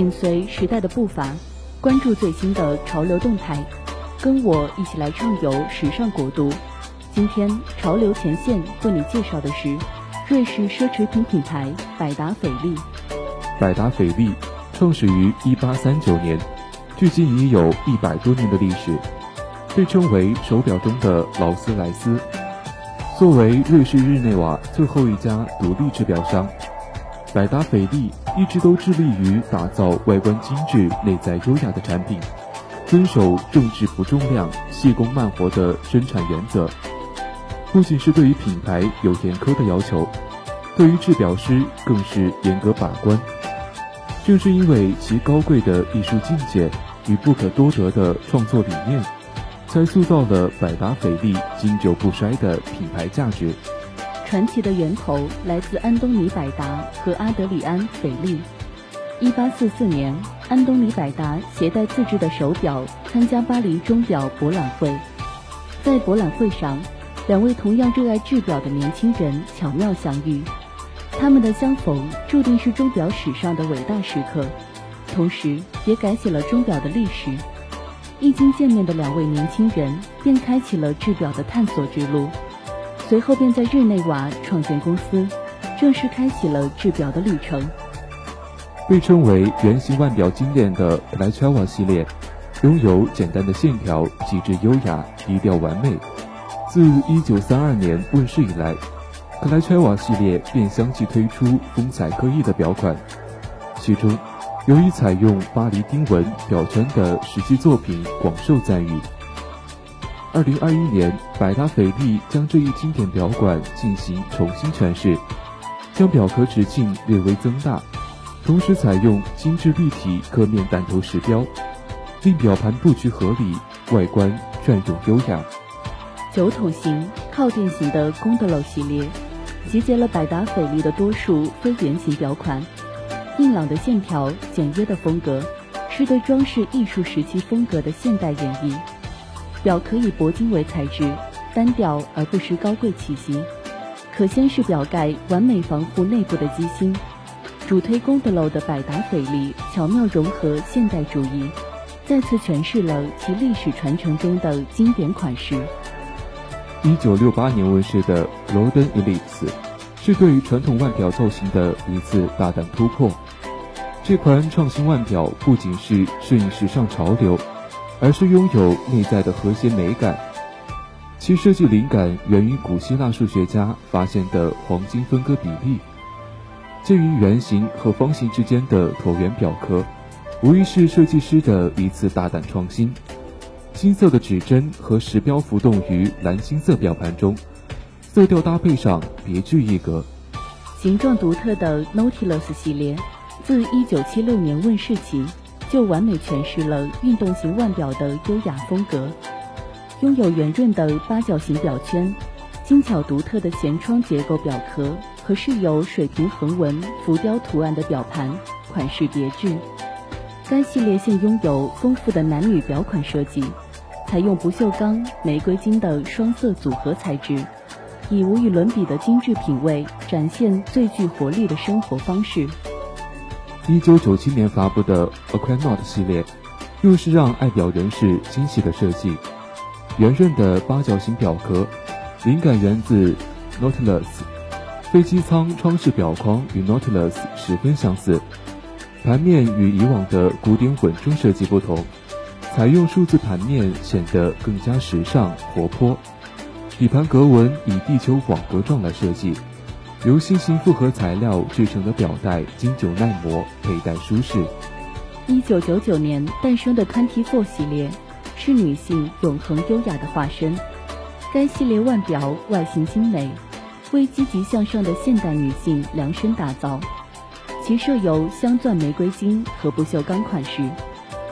紧随时代的步伐，关注最新的潮流动态，跟我一起来畅游时尚国度。今天潮流前线为你介绍的是瑞士奢侈品品牌百达翡丽。百达翡丽创始于1839年，距今已有一百多年的历史，被称为手表中的劳斯莱斯。作为瑞士日内瓦最后一家独立制表商，百达翡丽一直都致力于打造外观精致、内在优雅的产品，遵守重质不重量、细工慢活的生产原则。不仅是对于品牌有严苛的要求，对于制表师更是严格把关。正是因为其高贵的艺术境界与不可多得的创作理念。才塑造了百达翡丽经久不衰的品牌价值。传奇的源头来自安东尼·百达和阿德里安·翡丽。一八四四年，安东尼·百达携带自制的手表参加巴黎钟表博览会。在博览会上，两位同样热爱制表的年轻人巧妙相遇。他们的相逢注定是钟表史上的伟大时刻，同时也改写了钟表的历史。一经见面的两位年轻人便开启了制表的探索之路，随后便在日内瓦创建公司，正式开启了制表的旅程。被称为圆形腕表经典的克莱乔瓦系列，拥有简单的线条，极致优雅，低调完美。自1932年问世以来，克莱乔瓦系列便相继推出风采各异的表款，其中。由于采用巴黎丁纹表圈的实际作品广受赞誉。二零二一年，百达翡丽将这一经典表款进行重新诠释，将表壳直径略微增大，同时采用精致立体刻面弹头石标，令表盘布局合理，外观隽永优雅。酒桶型靠垫型的贡德罗系列，集结了百达翡丽的多数非圆形表款。硬朗的线条，简约的风格，是对装饰艺术时期风格的现代演绎。表壳以铂金为材质，单调而不失高贵气息。可先是表盖完美防护内部的机芯。主推贡德楼的百达翡丽巧妙融合现代主义，再次诠释了其历史传承中的经典款式。一九六八年问世的 Golden Ellipse，是对于传统腕表造型的一次大胆突破。这款创新腕表不仅是顺应时尚潮流，而是拥有内在的和谐美感。其设计灵感源于古希腊数学家发现的黄金分割比例。介于圆形和方形之间的椭圆表壳，无疑是设计师的一次大胆创新。金色的指针和石标浮动于蓝金色表盘中，色调搭配上别具一格。形状独特的 Nautilus 系列。自1976年问世起，就完美诠释了运动型腕表的优雅风格。拥有圆润的八角形表圈、精巧独特的舷窗结构表壳和饰有水平横纹浮雕图案的表盘，款式别致。该系列现拥有丰富的男女表款设计，采用不锈钢、玫瑰金的双色组合材质，以无与伦比的精致品味，展现最具活力的生活方式。一九九七年发布的 Aquanaut 系列，又是让爱表人士惊喜的设计。圆润的八角形表壳，灵感源自 Nautilus。飞机舱窗式表框与 Nautilus 十分相似。盘面与以往的古典稳重设计不同，采用数字盘面显得更加时尚活泼。底盘格纹以地球网格状来设计。由新型复合材料制成的表带经久耐磨，佩戴舒适。一九九九年诞生的 Twenty Four 系列是女性永恒优雅的化身。该系列腕表外形精美，为积极向上的现代女性量身打造。其设有镶钻玫瑰金和不锈钢款式，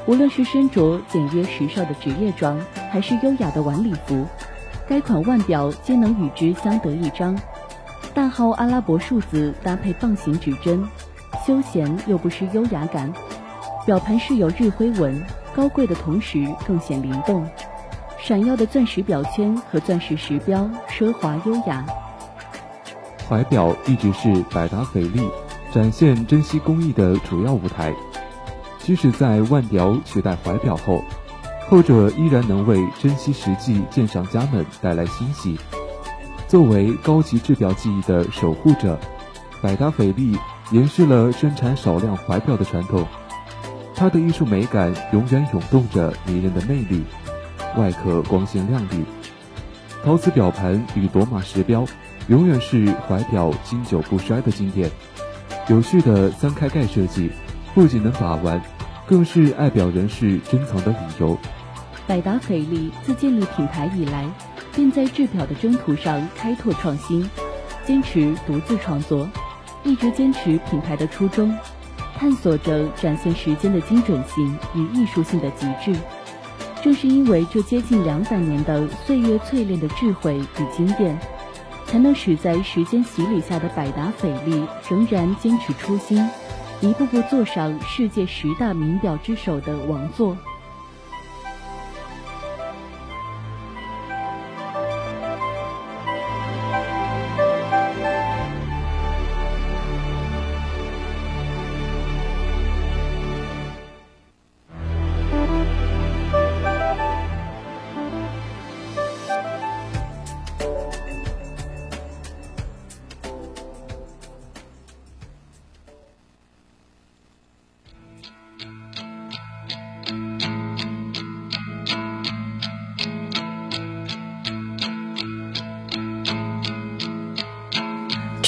无论是身着简约时尚的职业装，还是优雅的晚礼服，该款腕表皆能与之相得益彰。大号阿拉伯数字搭配棒形指针，休闲又不失优雅感。表盘饰有日辉纹，高贵的同时更显灵动。闪耀的钻石表圈和钻石石标，奢华优雅。怀表一直是百达翡丽展现珍稀工艺的主要舞台。即使在腕表取代怀表后，后者依然能为珍惜实际鉴赏家们带来欣喜。作为高级制表技艺的守护者，百达翡丽延续了生产少量怀表的传统。它的艺术美感永远涌动着迷人的魅力，外壳光鲜亮丽，陶瓷表盘与夺马石标永远是怀表经久不衰的经典。有序的三开盖设计，不仅能把玩，更是爱表人士珍藏的理由。百达翡丽自建立品牌以来，便在制表的征途上开拓创新，坚持独自创作，一直坚持品牌的初衷，探索着展现时间的精准性与艺术性的极致。正是因为这接近两百年的岁月淬炼的智慧与经验。才能使在时间洗礼下的百达翡丽仍然坚持初心，一步步坐上世界十大名表之首的王座。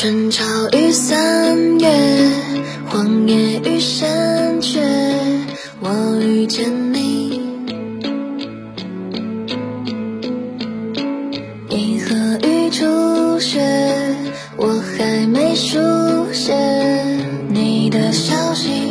春潮与三月，荒野与山雀，我遇见你。银河与初雪，我还没书写你的消息。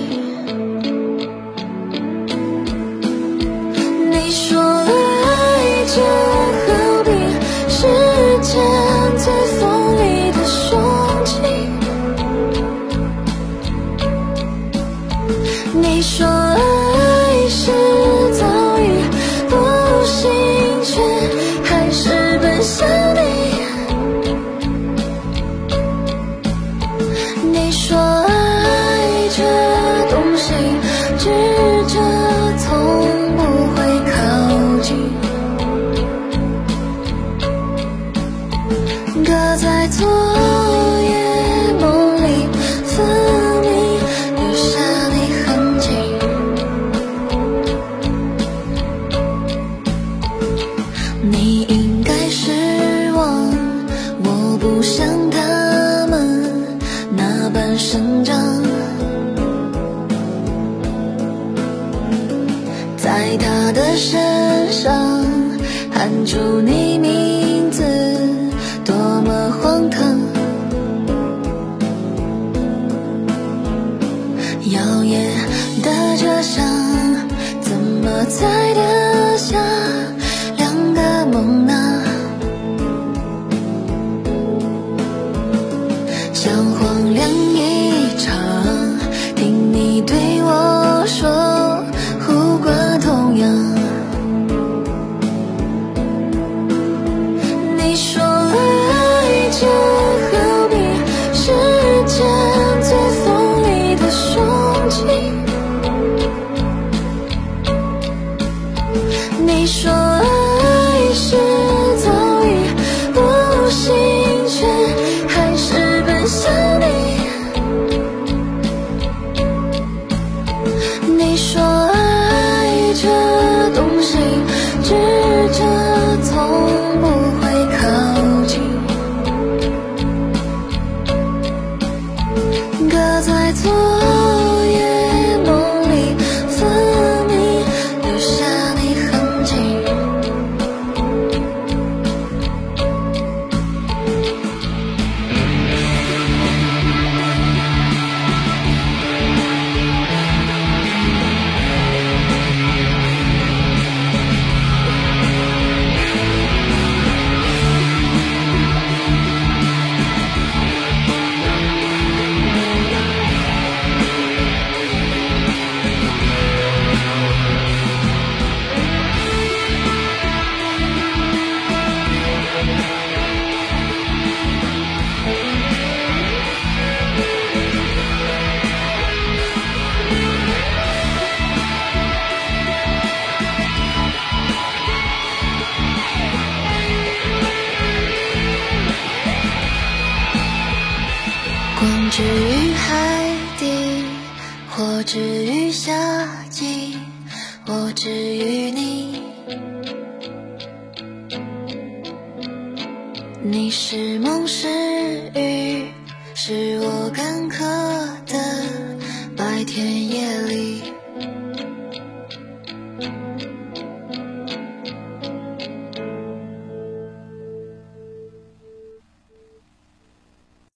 在昨夜梦里，分明留下你痕迹。你应该失望，我不像他们那般生长。在他的身上喊出你名在的。你说止于海底，或止于夏季，我止于你。你是梦是雨，是我干渴的白天夜里。